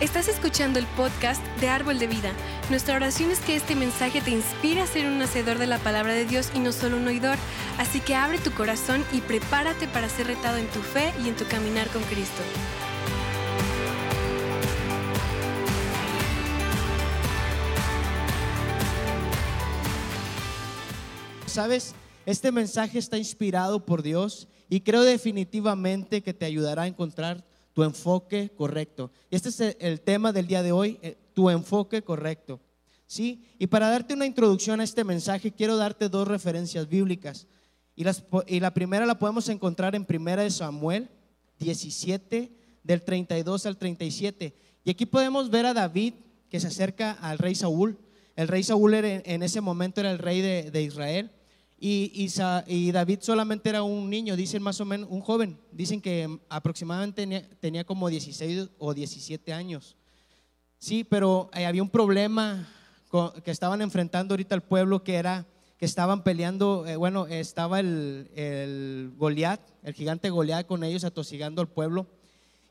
Estás escuchando el podcast de Árbol de Vida. Nuestra oración es que este mensaje te inspire a ser un hacedor de la palabra de Dios y no solo un oidor. Así que abre tu corazón y prepárate para ser retado en tu fe y en tu caminar con Cristo. Sabes, este mensaje está inspirado por Dios y creo definitivamente que te ayudará a encontrar tu enfoque correcto. Este es el tema del día de hoy, eh, tu enfoque correcto. ¿Sí? Y para darte una introducción a este mensaje, quiero darte dos referencias bíblicas. Y, las, y la primera la podemos encontrar en Primera de Samuel 17, del 32 al 37. Y aquí podemos ver a David que se acerca al rey Saúl. El rey Saúl en ese momento era el rey de, de Israel. Y, y, David solamente era un niño, dicen más o menos, un joven. Dicen que aproximadamente tenía, como 16 o 17 años. Sí, pero eh, había un problema que estaban enfrentando ahorita el pueblo que era que estaban peleando, eh, bueno, estaba el, el Goliat, el gigante Goliat con ellos atosigando al pueblo.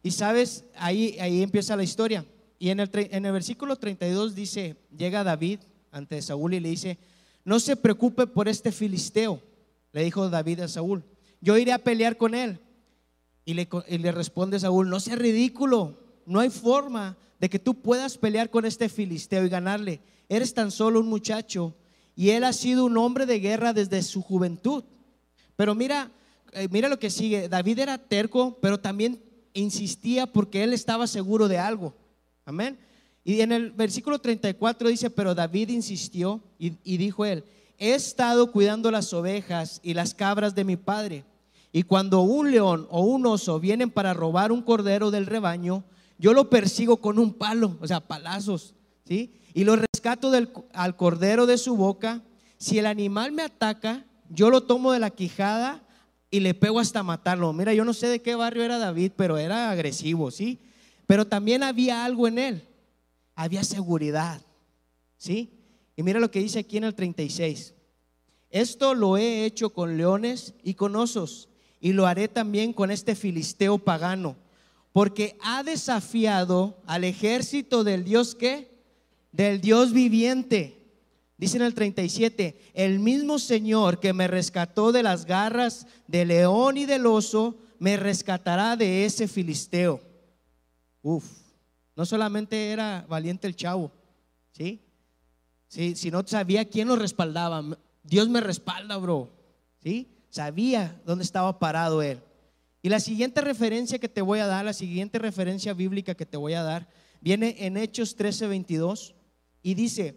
Y sabes, ahí, ahí empieza la historia. Y en el, en el versículo 32 dice, llega David ante Saúl y le dice, no se preocupe por este filisteo, le dijo David a Saúl. Yo iré a pelear con él. Y le, le responde Saúl, no sea ridículo, no hay forma de que tú puedas pelear con este filisteo y ganarle. Eres tan solo un muchacho y él ha sido un hombre de guerra desde su juventud. Pero mira, eh, mira lo que sigue. David era terco, pero también insistía porque él estaba seguro de algo. Amén. Y en el versículo 34 dice, pero David insistió y, dijo él, he estado cuidando las ovejas y las cabras de mi padre. Y cuando un león o un oso vienen para robar un cordero del rebaño, yo lo persigo con un palo, o sea, palazos, ¿sí? Y lo rescato del, al cordero de su boca. Si el animal me ataca, yo lo tomo de la quijada y le pego hasta matarlo. Mira, yo no sé de qué barrio era David, pero era agresivo, ¿sí? Pero también había algo en él había seguridad. ¿Sí? Y mira lo que dice aquí en el 36. Esto lo he hecho con leones y con osos, y lo haré también con este filisteo pagano, porque ha desafiado al ejército del Dios que, del Dios viviente. Dice en el 37, el mismo Señor que me rescató de las garras del león y del oso, me rescatará de ese filisteo. Uf. No solamente era valiente el chavo, ¿sí? ¿sí? Sino sabía quién lo respaldaba. Dios me respalda, bro. ¿Sí? Sabía dónde estaba parado él. Y la siguiente referencia que te voy a dar, la siguiente referencia bíblica que te voy a dar, viene en Hechos 13:22 y dice,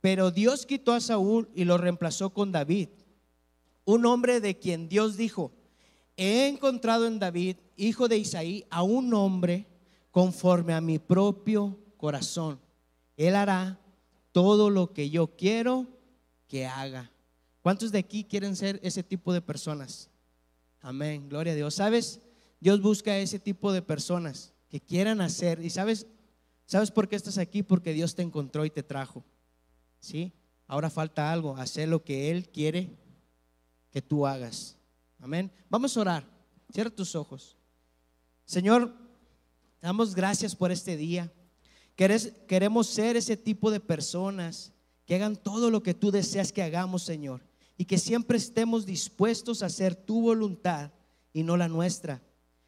pero Dios quitó a Saúl y lo reemplazó con David, un hombre de quien Dios dijo, he encontrado en David, hijo de Isaí, a un hombre conforme a mi propio corazón. Él hará todo lo que yo quiero que haga. ¿Cuántos de aquí quieren ser ese tipo de personas? Amén, gloria a Dios. ¿Sabes? Dios busca ese tipo de personas que quieran hacer. ¿Y sabes? ¿Sabes por qué estás aquí? Porque Dios te encontró y te trajo. ¿Sí? Ahora falta algo, hacer lo que Él quiere que tú hagas. Amén. Vamos a orar. Cierra tus ojos. Señor, damos gracias por este día. Queremos ser ese tipo de personas que hagan todo lo que tú deseas que hagamos, Señor. Y que siempre estemos dispuestos a hacer tu voluntad y no la nuestra.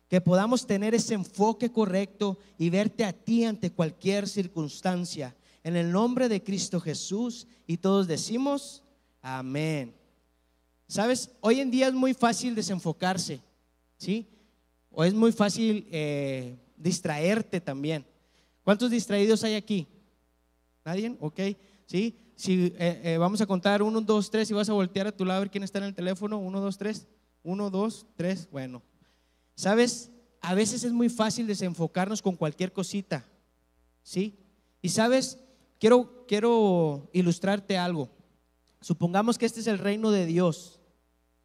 Que podamos tener ese enfoque correcto y verte a ti ante cualquier circunstancia. En el nombre de Cristo Jesús. Y todos decimos, amén. Sabes, hoy en día es muy fácil desenfocarse, ¿sí? O es muy fácil eh, distraerte también. ¿Cuántos distraídos hay aquí? ¿Nadie? Ok, sí. Si eh, eh, vamos a contar uno, dos, tres y vas a voltear a tu lado a ver quién está en el teléfono. Uno, dos, tres. Uno, dos, tres. Bueno, sabes, a veces es muy fácil desenfocarnos con cualquier cosita. ¿Sí? Y sabes, quiero, quiero ilustrarte algo. Supongamos que este es el reino de Dios.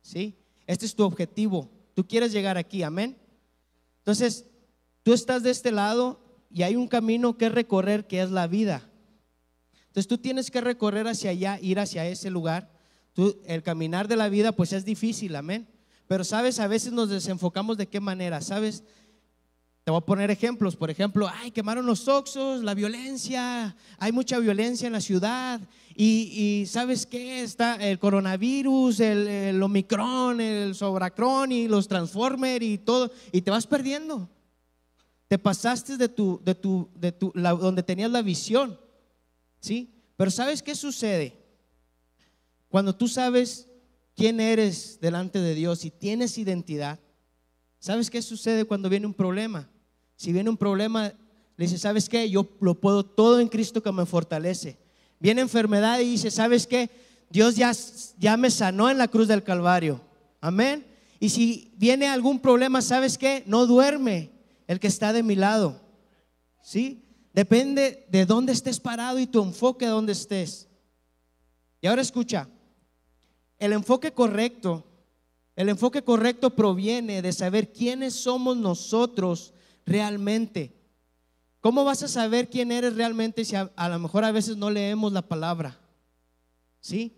¿Sí? Este es tu objetivo. Tú quieres llegar aquí, amén. Entonces, Tú estás de este lado y hay un camino que recorrer que es la vida. Entonces tú tienes que recorrer hacia allá, ir hacia ese lugar. El caminar de la vida pues es difícil, amén. Pero sabes, a veces nos desenfocamos de qué manera, sabes. Te voy a poner ejemplos. Por ejemplo, ay, quemaron los oxos, la violencia, hay mucha violencia en la ciudad. Y, ¿sabes qué? Está el coronavirus, el, Omicron, el Sobracron y los Transformers y todo. Y te vas perdiendo. Te pasaste de tu, de tu, de tu, donde tenías la visión. ¿Sí? Pero ¿sabes qué sucede? Cuando tú sabes quién eres delante de Dios y tienes identidad, ¿sabes qué sucede cuando viene un problema? Si viene un problema, le dice, ¿sabes qué? Yo lo puedo todo en Cristo que me fortalece. Viene enfermedad y dice, ¿sabes qué? Dios ya, ya me sanó en la cruz del Calvario. Amén. Y si viene algún problema, ¿sabes qué? No duerme el que está de mi lado. ¿Sí? Depende de dónde estés parado y tu enfoque a dónde estés. Y ahora escucha, el enfoque correcto, el enfoque correcto proviene de saber quiénes somos nosotros realmente. ¿Cómo vas a saber quién eres realmente si a, lo mejor a veces no leemos la palabra? ¿Sí?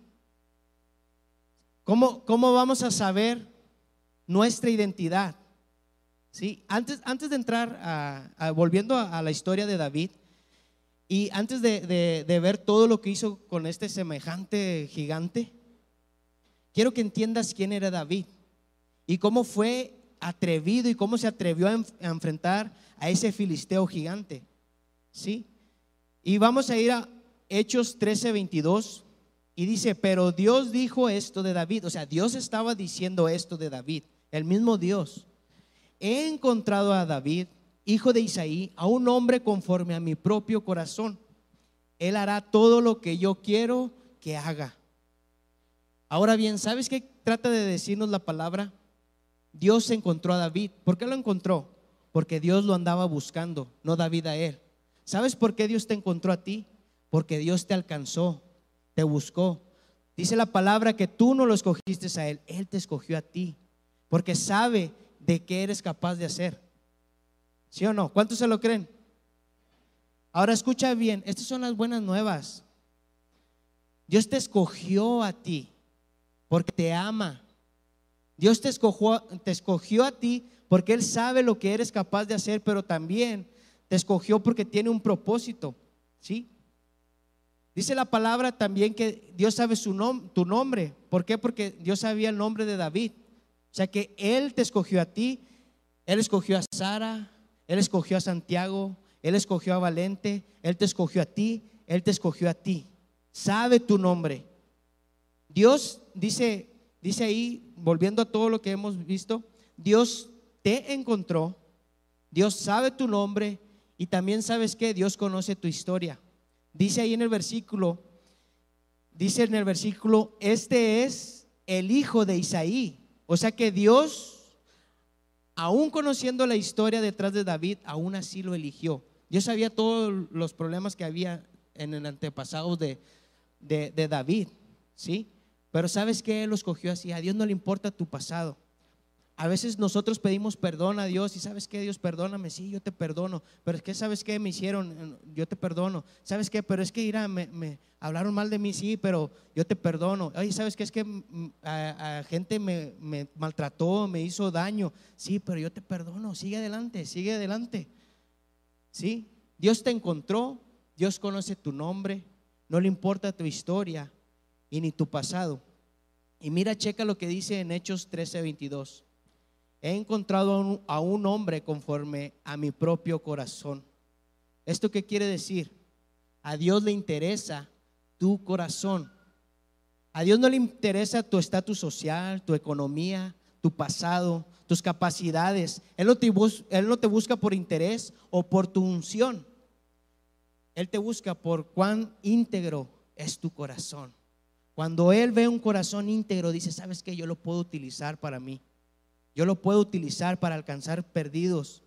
¿Cómo, cómo vamos a saber nuestra identidad? ¿Sí? Antes, antes de entrar, a, volviendo a, la historia de David, y antes de, de ver todo lo que hizo con este semejante gigante, quiero que entiendas quién era David y cómo fue atrevido y cómo se atrevió a, enfrentar a ese filisteo gigante. ¿Sí? Y vamos a ir a Hechos 13, 22. Y dice, pero Dios dijo esto de David. O sea, Dios estaba diciendo esto de David. El mismo Dios. He encontrado a David, hijo de Isaí, a un hombre conforme a mi propio corazón. Él hará todo lo que yo quiero que haga. Ahora bien, ¿sabes qué trata de decirnos la palabra? Dios encontró a David. ¿Por qué lo encontró? Porque Dios lo andaba buscando, no David a él. ¿Sabes por qué Dios te encontró a ti? Porque Dios te alcanzó, te buscó. Dice la palabra que tú no lo escogiste a él, él te escogió a ti. Porque sabe de qué eres capaz de hacer. ¿Sí o no? ¿Cuántos se lo creen? Ahora escucha bien, estas son las buenas nuevas. Dios te escogió a ti porque te ama. Dios te escogió, te escogió a ti porque Él sabe lo que eres capaz de hacer, pero también te escogió porque tiene un propósito. ¿Sí? Dice la palabra también que Dios sabe su tu nombre. ¿Por qué? Porque Dios sabía el nombre de David. O sea que Él te escogió a ti, Él escogió a Sara, Él escogió a Santiago, Él escogió a Valente, Él te escogió a ti, Él te escogió a ti. Sabe tu nombre. Dios dice, dice ahí, volviendo a todo lo que hemos visto, Dios te encontró, Dios sabe tu nombre y también sabes que Dios conoce tu historia. Dice ahí en el versículo, dice en el versículo, este es el hijo de Isaí. O sea que Dios, aún conociendo la historia detrás de David, aún así lo eligió. Dios sabía todos los problemas que había en el antepasado de, de, David, ¿sí? Pero ¿sabes qué? Él lo escogió así. A Dios no le importa tu pasado. A veces nosotros pedimos perdón a Dios y sabes qué, Dios, perdóname, sí, yo te perdono, pero es que sabes qué me hicieron, yo te perdono, sabes qué, pero es que irá, me, hablaron mal de mí, sí, pero yo te perdono. Ay, sabes qué, es que mm, a, gente me, me, maltrató, me hizo daño, sí, pero yo te perdono, sigue adelante, sigue adelante. Sí, Dios te encontró, Dios conoce tu nombre, no le importa tu historia, y ni tu pasado. Y mira, checa lo que dice en Hechos 13:22. He encontrado a un, hombre conforme a mi propio corazón. ¿Esto qué quiere decir? A Dios le interesa tu corazón. A Dios no le interesa tu estatus social, tu economía, tu pasado, tus capacidades. Él no, te él no te busca por interés o por tu unción. Él te busca por cuán íntegro es tu corazón. Cuando Él ve un corazón íntegro, dice, ¿sabes qué? Yo lo puedo utilizar para mí. Yo lo puedo utilizar para alcanzar perdidos,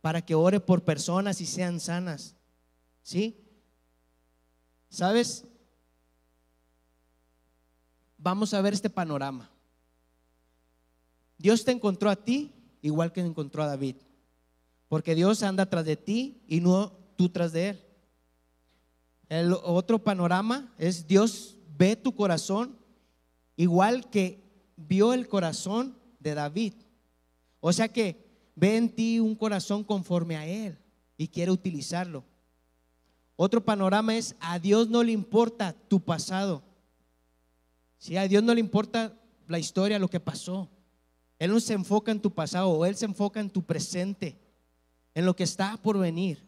para que ore por personas y sean sanas. ¿Sí? ¿Sabes? Vamos a ver este panorama. Dios te encontró a ti igual que encontró a David. Porque Dios anda tras de ti y no tú tras de él. El otro panorama es Dios ve tu corazón igual que vio el corazón de David. O sea que ve en ti un corazón conforme a Él y quiere utilizarlo. Otro panorama es, a Dios no le importa tu pasado. Si a Dios no le importa la historia, lo que pasó. Él no se enfoca en tu pasado, o Él se enfoca en tu presente, en lo que está por venir.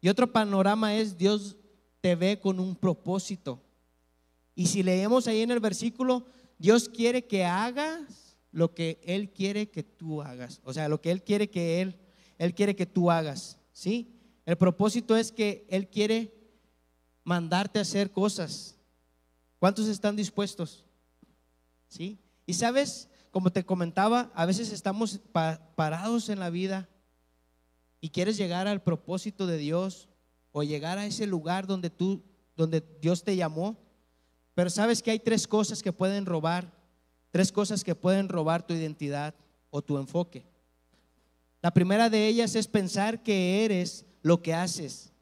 Y otro panorama es, Dios te ve con un propósito. Y si leemos ahí en el versículo, Dios quiere que hagas lo que Él quiere que tú hagas. O sea, lo que Él quiere que Él, Él quiere que tú hagas. ¿Sí? El propósito es que Él quiere mandarte a hacer cosas. ¿Cuántos están dispuestos? ¿Sí? Y sabes, como te comentaba, a veces estamos parados en la vida y quieres llegar al propósito de Dios o llegar a ese lugar donde tú donde Dios te llamó. Pero sabes que hay tres cosas que pueden robar, tres cosas que pueden robar tu identidad o tu enfoque. La primera de ellas es pensar que eres lo que haces.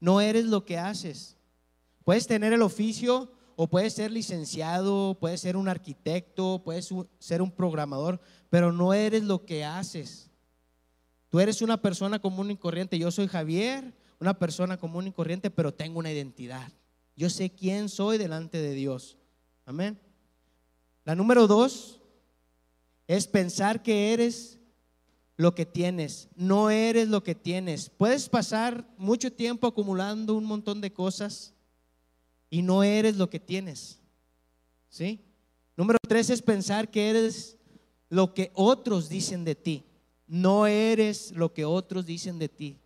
No eres lo que haces. Puedes tener el oficio o puedes ser licenciado, puedes ser un arquitecto, puedes ser un programador, pero no eres lo que haces. Tú eres una persona común y corriente. Yo soy Javier, una persona común y corriente, pero tengo una identidad. Yo sé quién soy delante de Dios. Amén. La número dos es pensar que eres lo que tienes, no eres lo que tienes. Puedes pasar mucho tiempo acumulando un montón de cosas y no eres lo que tienes. ¿Sí? Número tres es pensar que eres lo que otros dicen de ti. No eres lo que otros dicen de ti.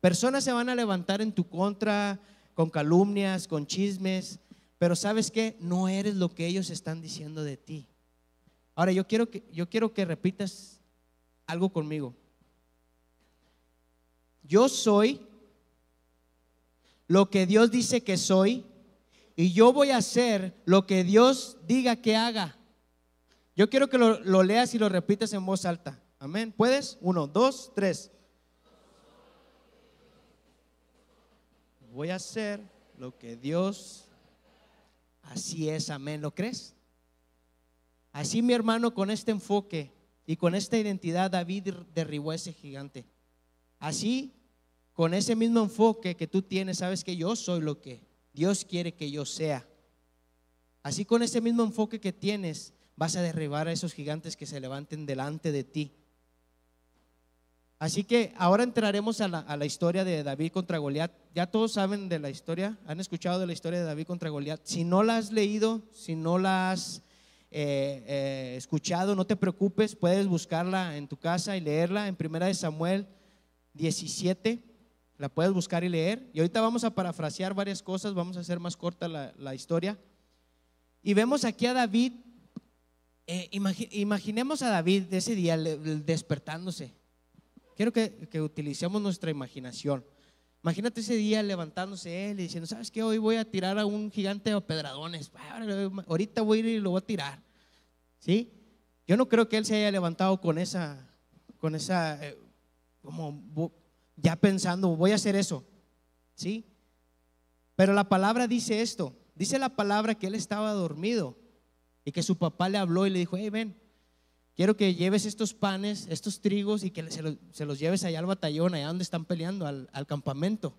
Personas se van a levantar en tu contra con calumnias, con chismes, pero sabes que no eres lo que ellos están diciendo de ti. Ahora yo quiero que yo quiero que repitas algo conmigo. Yo soy lo que Dios dice que soy y yo voy a hacer lo que Dios diga que haga. Yo quiero que lo, leas y lo repitas en voz alta. Amén. ¿Puedes? Uno, dos, tres. Voy a hacer lo que Dios... Así es, amén. ¿Lo crees? Así mi hermano con este enfoque y con esta identidad David derribó a ese gigante. Así, con ese mismo enfoque que tú tienes, sabes que yo soy lo que Dios quiere que yo sea. Así con ese mismo enfoque que tienes, vas a derribar a esos gigantes que se levanten delante de ti. Así que ahora entraremos a la, historia de David contra Goliat. Ya todos saben de la historia, han escuchado de la historia de David contra Goliat. Si no la has leído, si no la has eh, eh, escuchado, no te preocupes, puedes buscarla en tu casa y leerla en Primera de Samuel 17, la puedes buscar y leer. Y ahorita vamos a parafrasear varias cosas, vamos a hacer más corta la, historia. Y vemos aquí a David, eh, imaginemos a David de ese día despertándose. Quiero que, utilicemos nuestra imaginación. Imagínate ese día levantándose él y diciendo, ¿sabes qué? Hoy voy a tirar a un gigante de pedradones. Ahorita voy a ir y lo voy a tirar. ¿Sí? Yo no creo que él se haya levantado con esa, con esa, eh, como ya pensando, voy a hacer eso. ¿Sí? Pero la palabra dice esto. Dice la palabra que él estaba dormido y que su papá le habló y le dijo, hey, ven, quiero que lleves estos panes, estos trigos y que se los, lleves allá al batallón, allá donde están peleando, al, campamento.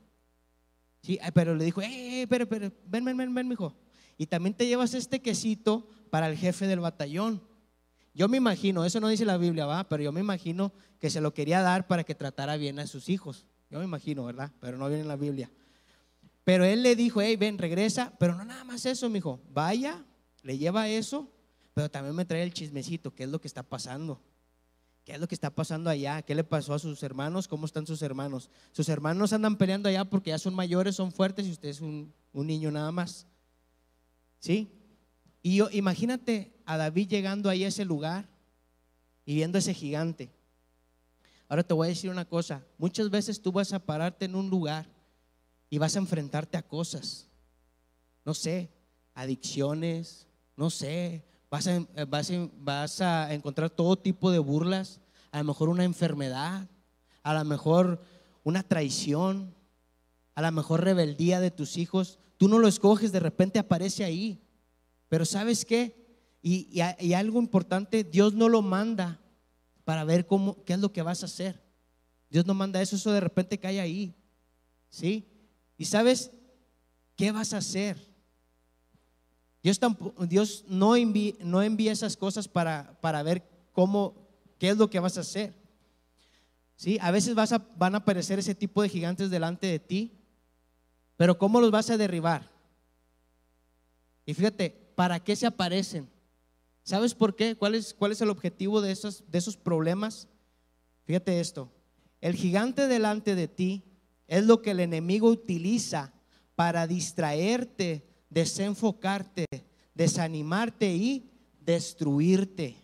Sí, pero le dijo, eh, pero, pero, ven, ven, ven, ven, mijo. Y también te llevas este quesito para el jefe del batallón. Yo me imagino, eso no dice la Biblia, va, pero yo me imagino que se lo quería dar para que tratara bien a sus hijos. Yo me imagino, ¿verdad? Pero no viene en la Biblia. Pero él le dijo, hey, ven, regresa, pero no nada más eso, mijo. Vaya, le lleva eso pero también me trae el chismecito, ¿qué es lo que está pasando? ¿Qué es lo que está pasando allá? ¿Qué le pasó a sus hermanos? ¿Cómo están sus hermanos? Sus hermanos andan peleando allá porque ya son mayores, son fuertes y usted es un, niño nada más. ¿Sí? Y yo, imagínate a David llegando ahí a ese lugar y viendo ese gigante. Ahora te voy a decir una cosa. Muchas veces tú vas a pararte en un lugar y vas a enfrentarte a cosas. No sé, adicciones, no sé, eh, vas a, encontrar todo tipo de burlas, a lo mejor una enfermedad, a lo mejor una traición, a lo mejor rebeldía de tus hijos. Tú no lo escoges, de repente aparece ahí. Pero ¿sabes qué? Y, y, algo importante, Dios no lo manda para ver cómo, qué es lo que vas a hacer. Dios no manda eso, eso de repente cae ahí. ¿Sí? Y sabes qué vas a hacer. Dios, no, envía, no envía esas cosas para, ver cómo, qué es lo que vas a hacer. ¿Sí? A veces van a aparecer ese tipo de gigantes delante de ti, pero ¿cómo los vas a derribar? Y fíjate, ¿para qué se aparecen? ¿Sabes por qué? ¿Cuál es, cuál es el objetivo de esos, de esos problemas? Fíjate esto, el gigante delante de ti es lo que el enemigo utiliza para distraerte, desenfocarte, desanimarte y destruirte.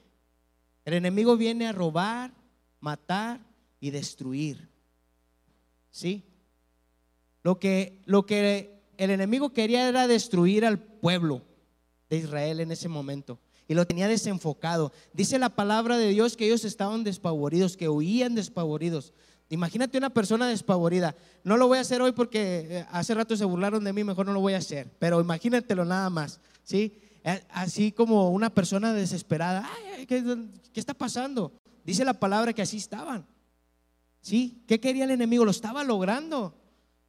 El enemigo viene a robar, matar y destruir. ¿Sí? Lo que, lo que el enemigo quería era destruir al pueblo de Israel en ese momento. Y lo tenía desenfocado. Dice la palabra de Dios que ellos estaban despavoridos, que huían despavoridos. Imagínate una persona despavorida. No lo voy a hacer hoy porque eh, hace rato se burlaron de mí, mejor no lo voy a hacer. Pero imagínatelo nada más. ¿sí? Eh, así como una persona desesperada. ¿qué, ¿Qué está pasando? Dice la palabra que así estaban. ¿Sí? ¿Qué quería el enemigo? Lo estaba logrando.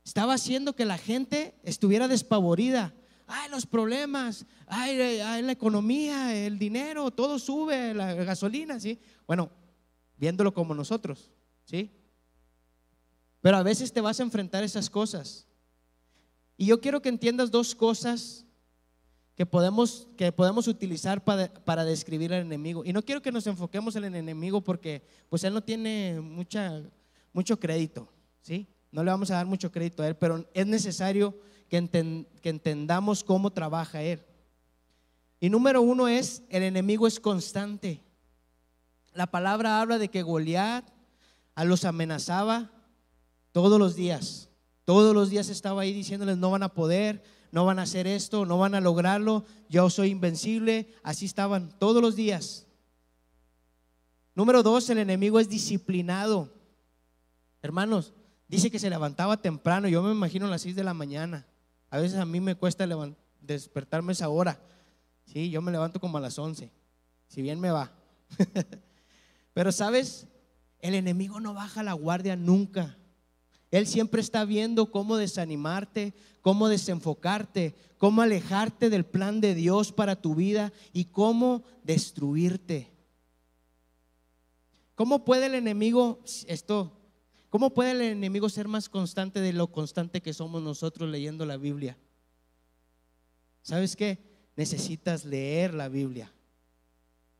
Estaba haciendo que la gente estuviera despavorida. Ay, los problemas, ay, la economía, el dinero, todo sube, la gasolina, ¿sí? Bueno, viéndolo como nosotros, ¿sí? Pero a veces te vas a enfrentar esas cosas. Y yo quiero que entiendas dos cosas que podemos, que podemos utilizar para, para, describir al enemigo. Y no quiero que nos enfoquemos en el enemigo porque pues él no tiene mucha mucho crédito, ¿sí? No le vamos a dar mucho crédito a él, pero es necesario que, que entendamos cómo trabaja él. Y número uno es, el enemigo es constante. La palabra habla de que Goliat a los amenazaba todos los días. Todos los días estaba ahí diciéndoles, no van a poder, no van a hacer esto, no van a lograrlo, yo soy invencible. Así estaban todos los días. Número dos, el enemigo es disciplinado. Hermanos, dice que se levantaba temprano, yo me imagino a las 6 de la mañana. A veces a mí me cuesta despertarme esa hora. Sí, yo me levanto como a las 11, si bien me va. Pero sabes, el enemigo no baja la guardia nunca. Él siempre está viendo cómo desanimarte, cómo desenfocarte, cómo alejarte del plan de Dios para tu vida y cómo destruirte. ¿Cómo puede el enemigo, esto ¿Cómo puede el enemigo ser más constante de lo constante que somos nosotros leyendo la Biblia? ¿Sabes qué? Necesitas leer la Biblia.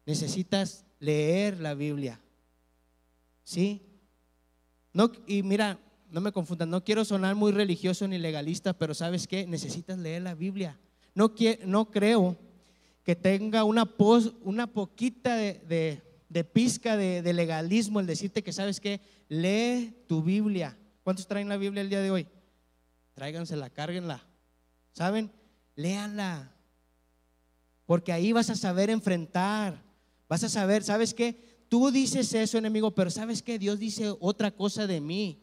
Necesitas leer la Biblia. ¿Sí? No, y mira, no me confundan, no quiero sonar muy religioso ni legalista, pero ¿sabes qué? Necesitas leer la Biblia. No, no creo que tenga una, una poquita de de pizca de, legalismo el decirte que sabes que lee tu Biblia. ¿Cuántos traen la Biblia el día de hoy? Tráigansela, cárguenla. ¿Saben? Léanla. Porque ahí vas a saber enfrentar. Vas a saber, ¿sabes qué? Tú dices eso, enemigo, pero ¿sabes qué? Dios dice otra cosa de mí.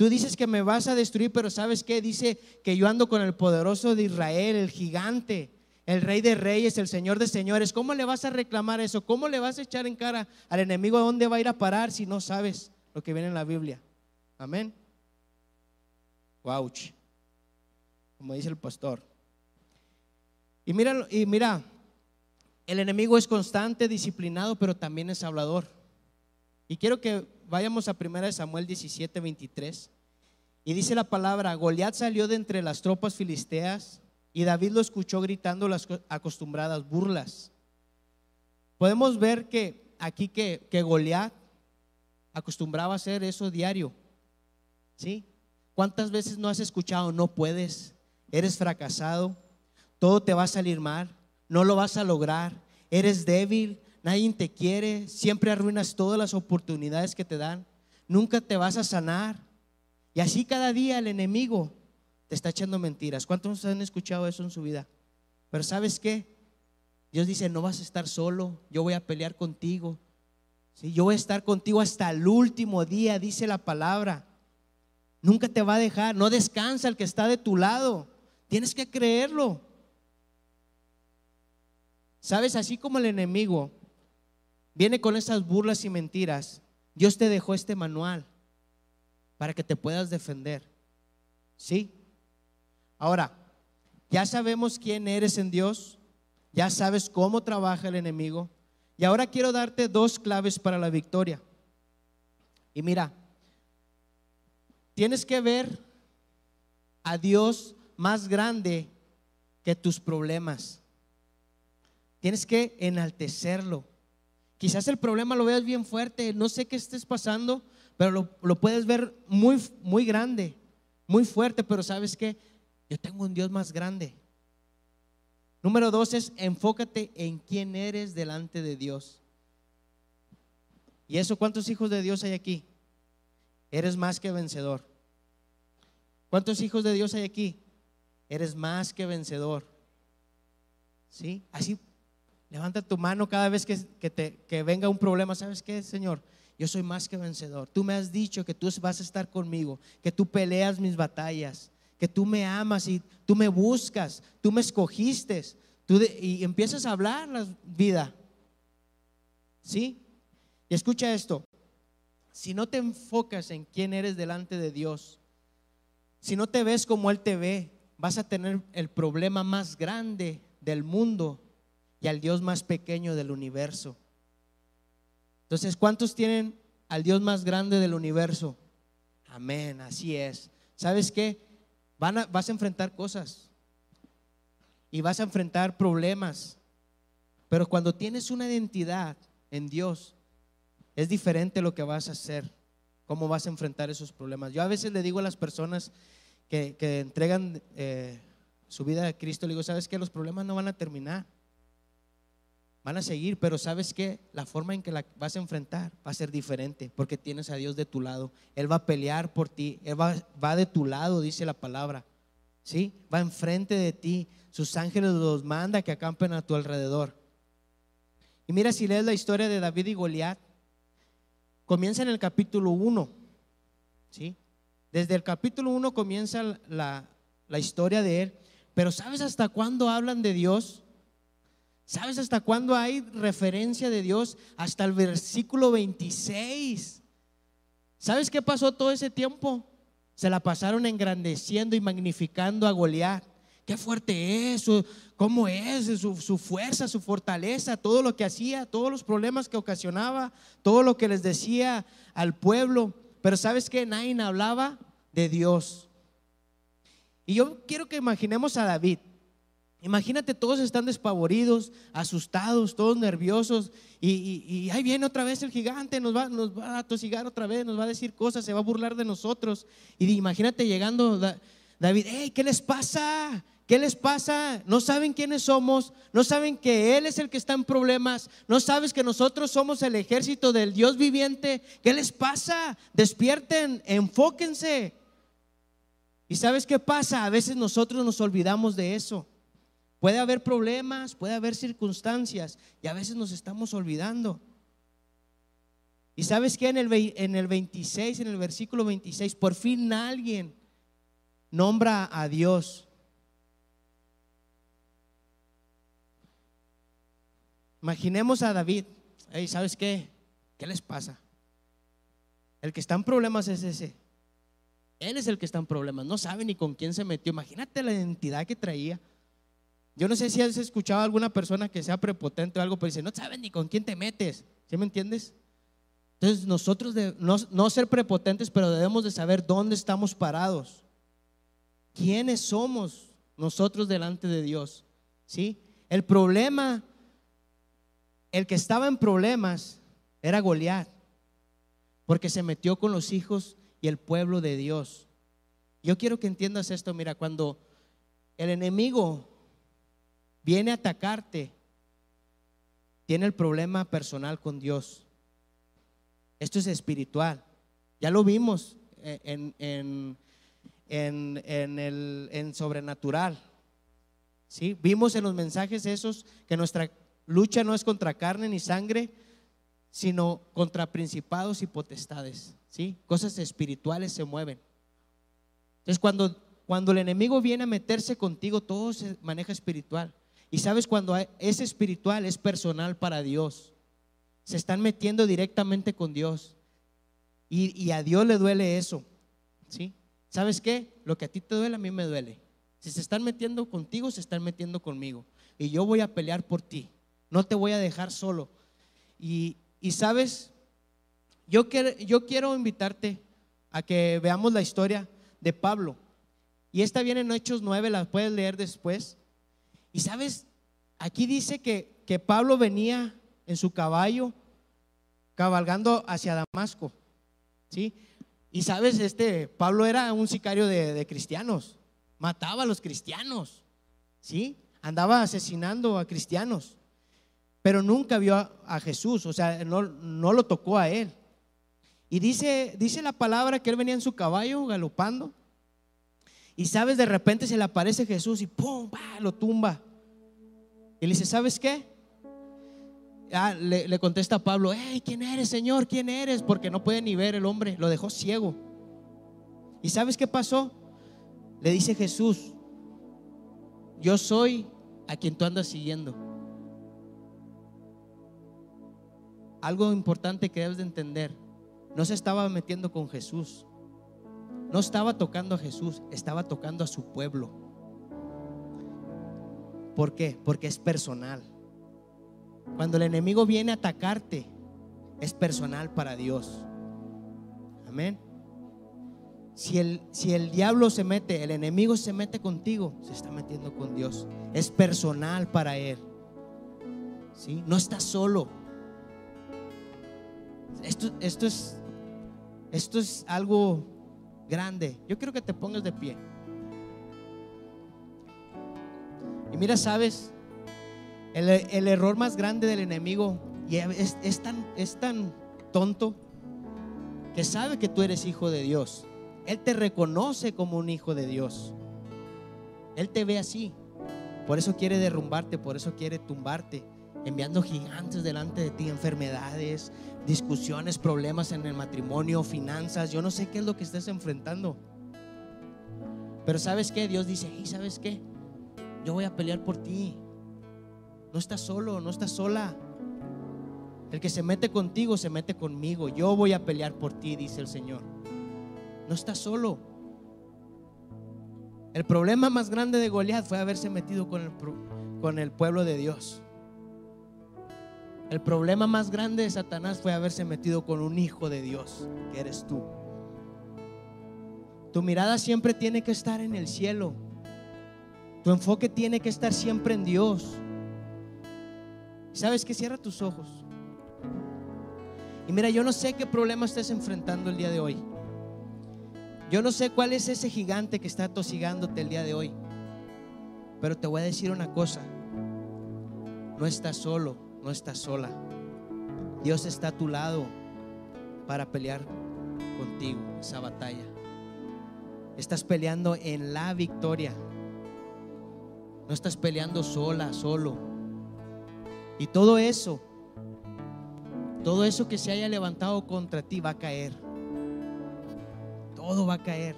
Tú dices que me vas a destruir, pero ¿sabes qué? Dice que yo ando con el poderoso de Israel, el gigante el rey de reyes, el señor de señores. ¿Cómo le vas a reclamar eso? ¿Cómo le vas a echar en cara al enemigo a dónde va a ir a parar si no sabes lo que viene en la Biblia? Amén. Wauch. Como dice el pastor. Y mira, y mira, el enemigo es constante, disciplinado, pero también es hablador. Y quiero que vayamos a 1 Samuel 17, 23. Y dice la palabra, Goliat salió de entre las tropas filisteas y David lo escuchó gritando las acostumbradas burlas. Podemos ver que aquí que, que Goliat acostumbraba a hacer eso diario. ¿Sí? ¿Cuántas veces no has escuchado, no puedes, eres fracasado, todo te va a salir mal, no lo vas a lograr, eres débil, nadie te quiere, siempre arruinas todas las oportunidades que te dan, nunca te vas a sanar? Y así cada día el enemigo te está echando mentiras. ¿Cuántos han escuchado eso en su vida? Pero ¿sabes qué? Dios dice, no vas a estar solo, yo voy a pelear contigo. ¿Sí? Yo voy a estar contigo hasta el último día, dice la palabra. Nunca te va a dejar, no descansa el que está de tu lado. Tienes que creerlo. ¿Sabes? Así como el enemigo viene con esas burlas y mentiras, Dios te dejó este manual para que te puedas defender. ¿Sí? Ahora, ya sabemos quién eres en Dios, ya sabes cómo trabaja el enemigo, y ahora quiero darte dos claves para la victoria. Y mira, tienes que ver a Dios más grande que tus problemas. Tienes que enaltecerlo. Quizás el problema lo veas bien fuerte, no sé qué estés pasando, pero lo, puedes ver muy, muy grande, muy fuerte, pero sabes que yo tengo un Dios más grande. Número dos es enfócate en quién eres delante de Dios. ¿Y eso cuántos hijos de Dios hay aquí? Eres más que vencedor. ¿Cuántos hijos de Dios hay aquí? Eres más que vencedor. ¿Sí? Así, levanta tu mano cada vez que, te, que venga un problema. ¿Sabes qué, Señor? Yo soy más que vencedor. Tú me has dicho que tú vas a estar conmigo, que tú peleas mis batallas, que tú me amas y tú me buscas, tú me escogiste. Tú y empiezas a hablar la vida. ¿Sí? Y escucha esto. Si no te enfocas en quién eres delante de Dios, si no te ves como Él te ve, vas a tener el problema más grande del mundo y al Dios más pequeño del universo. Entonces, ¿cuántos tienen al Dios más grande del universo? Amén, así es. ¿Sabes qué? Van a, vas a enfrentar cosas y vas a enfrentar problemas. Pero cuando tienes una identidad en Dios, es diferente lo que vas a hacer, cómo vas a enfrentar esos problemas. Yo a veces le digo a las personas que, entregan eh, su vida a Cristo, le digo, ¿sabes qué? Los problemas no van a terminar. Van a seguir, pero sabes que la forma en que la vas a enfrentar va a ser diferente porque tienes a Dios de tu lado. Él va a pelear por ti, Él va, va de tu lado, dice la palabra. ¿Sí? Va enfrente de ti. Sus ángeles los manda que acampen a tu alrededor. Y mira si lees la historia de David y Goliat, comienza en el capítulo 1. ¿Sí? Desde el capítulo 1 comienza la, la historia de él. Pero ¿sabes hasta cuándo hablan de Dios? ¿Sabes hasta cuándo hay referencia de Dios? Hasta el versículo 26. ¿Sabes qué pasó todo ese tiempo? Se la pasaron engrandeciendo y magnificando a Goliat. Qué fuerte es, cómo es, su, su, fuerza, su fortaleza, todo lo que hacía, todos los problemas que ocasionaba, todo lo que les decía al pueblo. Pero sabes que nadie hablaba de Dios. Y yo quiero que imaginemos a David. Imagínate, todos están despavoridos, asustados, todos nerviosos. Y, ahí viene otra vez el gigante, nos va, nos va a tosigar otra vez, nos va a decir cosas, se va a burlar de nosotros. Y imagínate llegando David, hey, ¿qué les pasa? ¿Qué les pasa? No saben quiénes somos, no saben que Él es el que está en problemas, no sabes que nosotros somos el ejército del Dios viviente. ¿Qué les pasa? Despierten, enfóquense. ¿Y sabes qué pasa? A veces nosotros nos olvidamos de eso. Puede haber problemas, puede haber circunstancias y a veces nos estamos olvidando. Y sabes que en el, en el 26, en el versículo 26, por fin alguien nombra a Dios. Imaginemos a David. ¿Sabes qué? ¿Qué les pasa? El que está en problemas es ese. Él es el que está en problemas. No sabe ni con quién se metió. Imagínate la identidad que traía. Yo no sé si has escuchado a alguna persona que sea prepotente o algo, pero dice, no sabes ni con quién te metes. ¿Sí me entiendes? Entonces nosotros de, no, ser prepotentes, pero debemos de saber dónde estamos parados. ¿Quiénes somos nosotros delante de Dios? ¿Sí? El problema, el que estaba en problemas era Goliat, porque se metió con los hijos y el pueblo de Dios. Yo quiero que entiendas esto, mira, cuando el enemigo viene a atacarte, tiene el problema personal con Dios. Esto es espiritual. Ya lo vimos en, en, en, el, en sobrenatural. ¿Sí? Vimos en los mensajes esos que nuestra lucha no es contra carne ni sangre, sino contra principados y potestades. ¿Sí? Cosas espirituales se mueven. Entonces, cuando, cuando el enemigo viene a meterse contigo, todo se maneja espiritual. Y sabes, cuando es espiritual, es personal para Dios. se están metiendo directamente con Dios. Y, y a Dios le duele eso. ¿Sí? ¿Sabes qué? Lo que a ti te duele, a mí me duele. Si se están metiendo contigo, se están metiendo conmigo. Y yo voy a pelear por ti. No te voy a dejar solo. Y, y sabes, yo yo quiero invitarte a que veamos la historia de Pablo. Y esta viene en Hechos 9, la puedes leer después. Y sabes, aquí dice que, que Pablo venía en su caballo cabalgando hacia Damasco. ¿Sí? Y sabes, este Pablo era un sicario de, cristianos, mataba a los cristianos, ¿sí? Andaba asesinando a cristianos, pero nunca vio a, Jesús, o sea, no, no, lo tocó a él. Y dice, dice la palabra que él venía en su caballo galopando, y sabes, de repente se le aparece Jesús y ¡pum! lo tumba. Y le dice, ¿sabes qué? Ah, le, contesta a Pablo, hey, ¿quién eres, Señor? ¿Quién eres? Porque no puede ni ver el hombre, lo dejó ciego. ¿Y sabes qué pasó? Le dice Jesús, yo soy a quien tú andas siguiendo. Algo importante que debes de entender, no se estaba metiendo con Jesús, no estaba tocando a Jesús, estaba tocando a su pueblo. ¿Por qué? Porque es personal. Cuando el enemigo viene a atacarte, es personal para Dios. Amén. Si el, si el diablo se mete, el enemigo se mete contigo, se está metiendo con Dios. Es personal para él. ¿Sí? No estás solo. Esto, esto, es, esto es algo grande. Yo quiero que te pongas de pie. Y mira, sabes, el, error más grande del enemigo y es, tan, es tan tonto que sabe que tú eres hijo de Dios. Él te reconoce como un hijo de Dios. Él te ve así. Por eso quiere derrumbarte, por eso quiere tumbarte, enviando gigantes delante de ti, enfermedades, discusiones, problemas en el matrimonio, finanzas. Yo no sé qué es lo que estés enfrentando. Pero sabes qué? Dios dice, y sabes qué? Yo voy a pelear por ti. No estás solo, no estás sola. El que se mete contigo se mete conmigo. Yo voy a pelear por ti, dice el Señor. No estás solo. El problema más grande de Goliat fue haberse metido con el pueblo de Dios. El problema más grande de Satanás fue haberse metido con un hijo de Dios, que eres tú. Tu mirada siempre tiene que estar en el cielo. Tu enfoque tiene que estar siempre en Dios. ¿Sabes que Cierra tus ojos. Y mira, yo no sé qué problema estés enfrentando el día de hoy. Yo no sé cuál es ese gigante que está tosigándote el día de hoy. Pero te voy a decir una cosa. No estás solo, no estás sola. Dios está a tu lado para pelear contigo esa batalla. Estás peleando en la victoria. No estás peleando sola, solo. Y todo eso, todo eso que se haya levantado contra ti va a caer. Todo va a caer.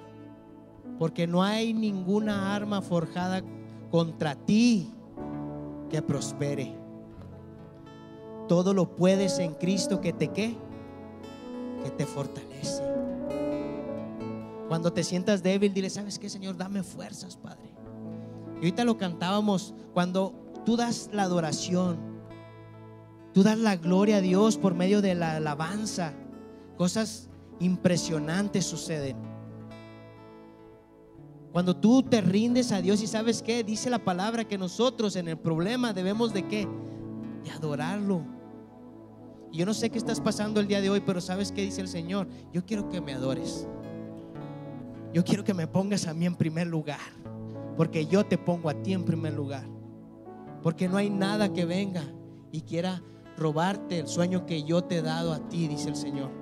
Porque no hay ninguna arma forjada contra ti que prospere. Todo lo puedes en Cristo que te? Que te fortalece. Cuando te sientas débil, dile, ¿sabes qué, Señor? Dame fuerzas, Padre. Y ahorita lo cantábamos, cuando tú das la adoración, Tú das la gloria a Dios por medio de la alabanza. Cosas impresionantes suceden. Cuando tú te rindes a Dios y sabes qué, dice la palabra que nosotros en el problema debemos de qué? De adorarlo. Y yo no sé qué estás pasando el día de hoy, pero sabes qué dice el Señor. Yo quiero que me adores. Yo quiero que me pongas a mí en primer lugar. Porque yo te pongo a ti en primer lugar. Porque no hay nada que venga y quiera robarte el sueño que yo te he dado a ti, dice el Señor.